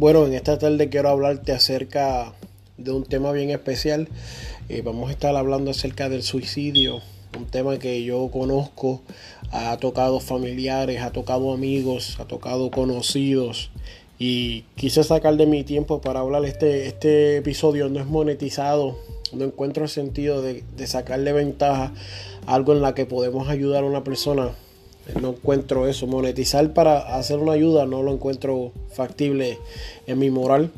Bueno, en esta tarde quiero hablarte acerca de un tema bien especial. Eh, vamos a estar hablando acerca del suicidio, un tema que yo conozco, ha tocado familiares, ha tocado amigos, ha tocado conocidos y quise sacar de mi tiempo para hablar. Este, este episodio no es monetizado, no encuentro el sentido de, sacarle ventaja algo en la que podemos ayudar a una persona no encuentro eso. Monetizar para hacer una ayuda no lo encuentro factible en mi moral.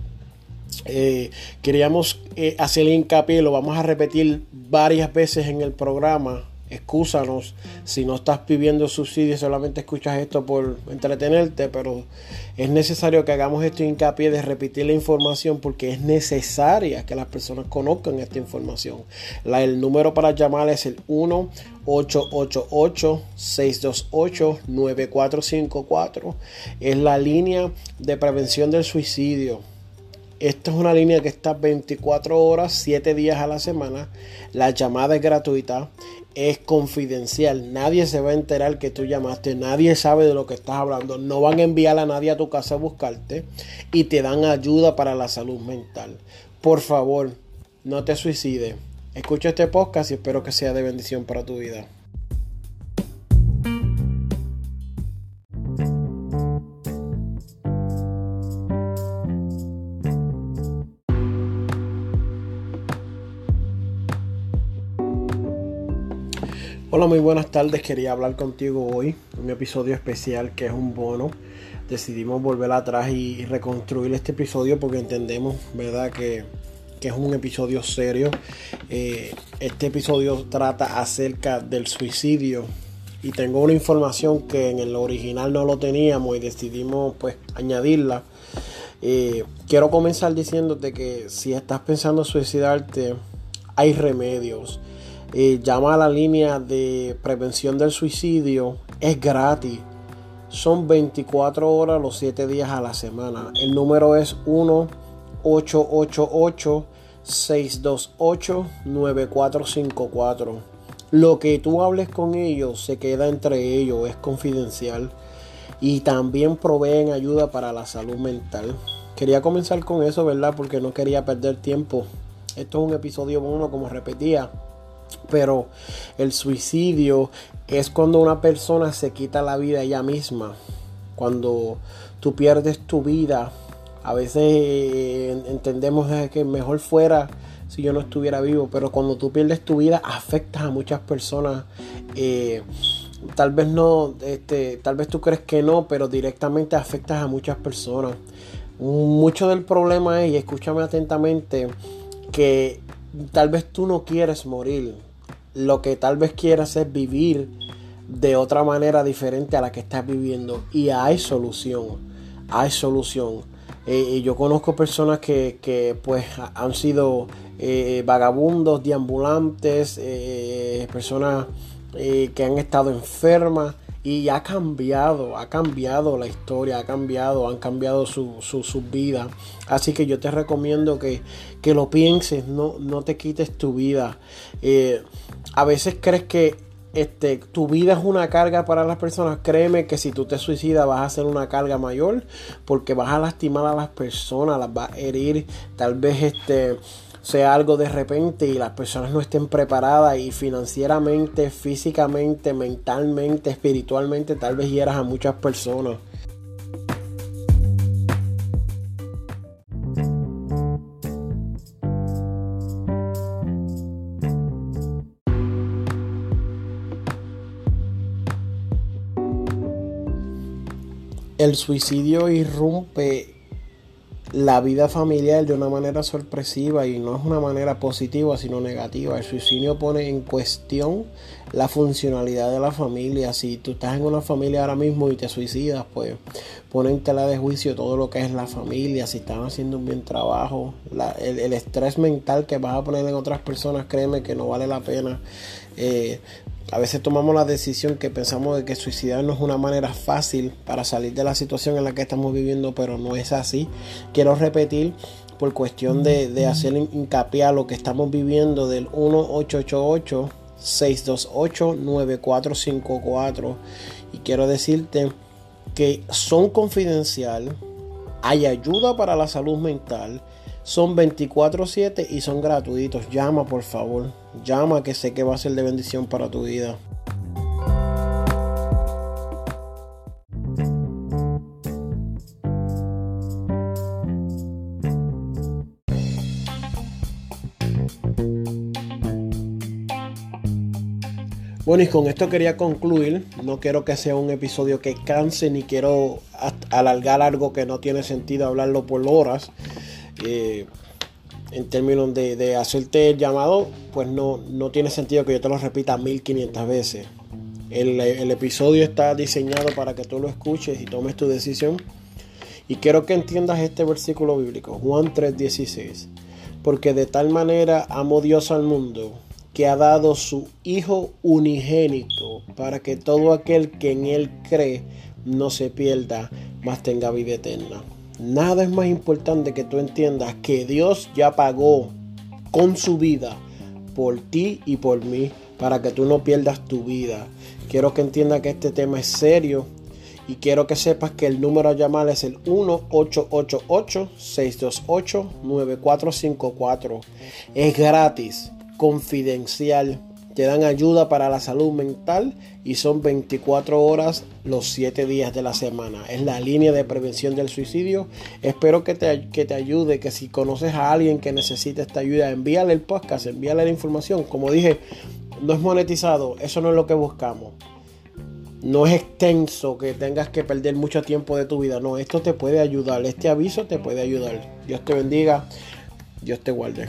Eh, queríamos eh, hacer hincapié, lo vamos a repetir varias veces en el programa, excúsanos si no estás pidiendo subsidio, solamente escuchas esto por entretenerte, pero es necesario que hagamos esto hincapié de repetir la información porque es necesaria que las personas conozcan esta información. El número para llamar es el 1 628 9454 Es la línea de prevención del suicidio. Esta es una línea que está 24 horas, 7 días a la semana. La llamada es gratuita es confidencial. Nadie se va a enterar que tú llamaste. Nadie sabe de lo que estás hablando. No van a enviar a nadie a tu casa a buscarte. Y te dan ayuda para la salud mental. Por favor, no te suicides. Escucha este podcast y espero que sea de bendición para tu vida. Hola, muy buenas tardes. Quería hablar contigo hoy, un episodio especial que es un bono. Decidimos volver atrás y reconstruir este episodio porque entendemos, ¿verdad?, que, es un episodio serio. Eh, este episodio trata acerca del suicidio y tengo una información que en el original no lo teníamos y decidimos pues añadirla. Eh, quiero comenzar diciéndote que si estás pensando suicidarte, hay remedios llama a la línea de prevención del suicidio. Es gratis. Son 24 horas los 7 días a la semana. El número es 1-888-628-9454. Lo que tú hables con ellos se queda entre ellos, es confidencial. Y también proveen ayuda para la salud mental. Quería comenzar con eso, ¿verdad? Porque no quería perder tiempo. Esto es un episodio bueno, como repetía pero el suicidio es cuando una persona se quita la vida ella misma. Cuando tú pierdes tu vida, a veces eh, entendemos que mejor fuera si yo no estuviera vivo, pero cuando tú pierdes tu vida afectas a muchas personas. Eh, tal vez no, este, tal vez tú crees que no, pero directamente afectas a muchas personas. Mucho del problema es, y escúchame atentamente, que tal vez tú no quieres morir. Lo que tal vez quieras es vivir de otra manera diferente a la que estás viviendo. Y hay solución. Hay solución. Eh, yo conozco personas que, pues han sido eh, vagabundos, deambulantes, eh, personas que han estado enfermas y ha cambiado, ha cambiado la historia, ha cambiado, han cambiado su, su, vida. Así que yo te recomiendo que, lo pienses, no, no te quites tu vida. Eh, a veces crees que este, tu vida es una carga para las personas, créeme que si tú te suicidas vas a hacer una carga mayor porque vas a lastimar a las personas, las vas a herir, tal vez este sea algo de repente y las personas no estén preparadas y financieramente, físicamente, mentalmente, espiritualmente, tal vez hieras a muchas personas. El suicidio irrumpe la vida familiar de una manera sorpresiva y no es una manera positiva sino negativa. El suicidio pone en cuestión la funcionalidad de la familia. Si tú estás en una familia ahora mismo y te suicidas, pues pone en tela de juicio todo lo que es la familia, si están haciendo un bien trabajo, el, estrés mental que vas a poner en otras personas, créeme que no vale la pena. Eh, a veces tomamos la decisión que pensamos de que suicidarnos es una manera fácil para salir de la situación en la que estamos viviendo, pero no es así. Quiero repetir por cuestión de, de hacer hincapié a lo que estamos viviendo del 1888 628 9454 y quiero decirte que son confidencial, hay ayuda para la salud mental, son 24/7 y son gratuitos. Llama por favor, llama que sé que va a ser de bendición para tu vida. Bueno, y con esto quería concluir. No quiero que sea un episodio que canse, ni quiero alargar algo que no tiene sentido hablarlo por horas. Eh, en términos de, hacerte el llamado, pues no, no tiene sentido que yo te lo repita 1500 veces. El, el episodio está diseñado para que tú lo escuches y tomes tu decisión. Y quiero que entiendas este versículo bíblico, Juan 3:16. Porque de tal manera amó Dios al mundo que ha dado su Hijo unigénito para que todo aquel que en Él cree no se pierda, mas tenga vida eterna. Nada es más importante que tú entiendas que Dios ya pagó con su vida por ti y por mí para que tú no pierdas tu vida. Quiero que entiendas que este tema es serio y quiero que sepas que el número a llamar es el 1-888-628-9454. Es gratis confidencial. Te dan ayuda para la salud mental y son 24 horas los 7 días de la semana. Es la línea de prevención del suicidio. Espero que te, que te ayude, que si conoces a alguien que necesita esta ayuda, envíale el podcast, envíale la información. Como dije, no es monetizado, eso no es lo que buscamos. No es extenso que tengas que perder mucho tiempo de tu vida. No, esto te puede ayudar. Este aviso te puede ayudar. Dios te bendiga. Dios te guarde.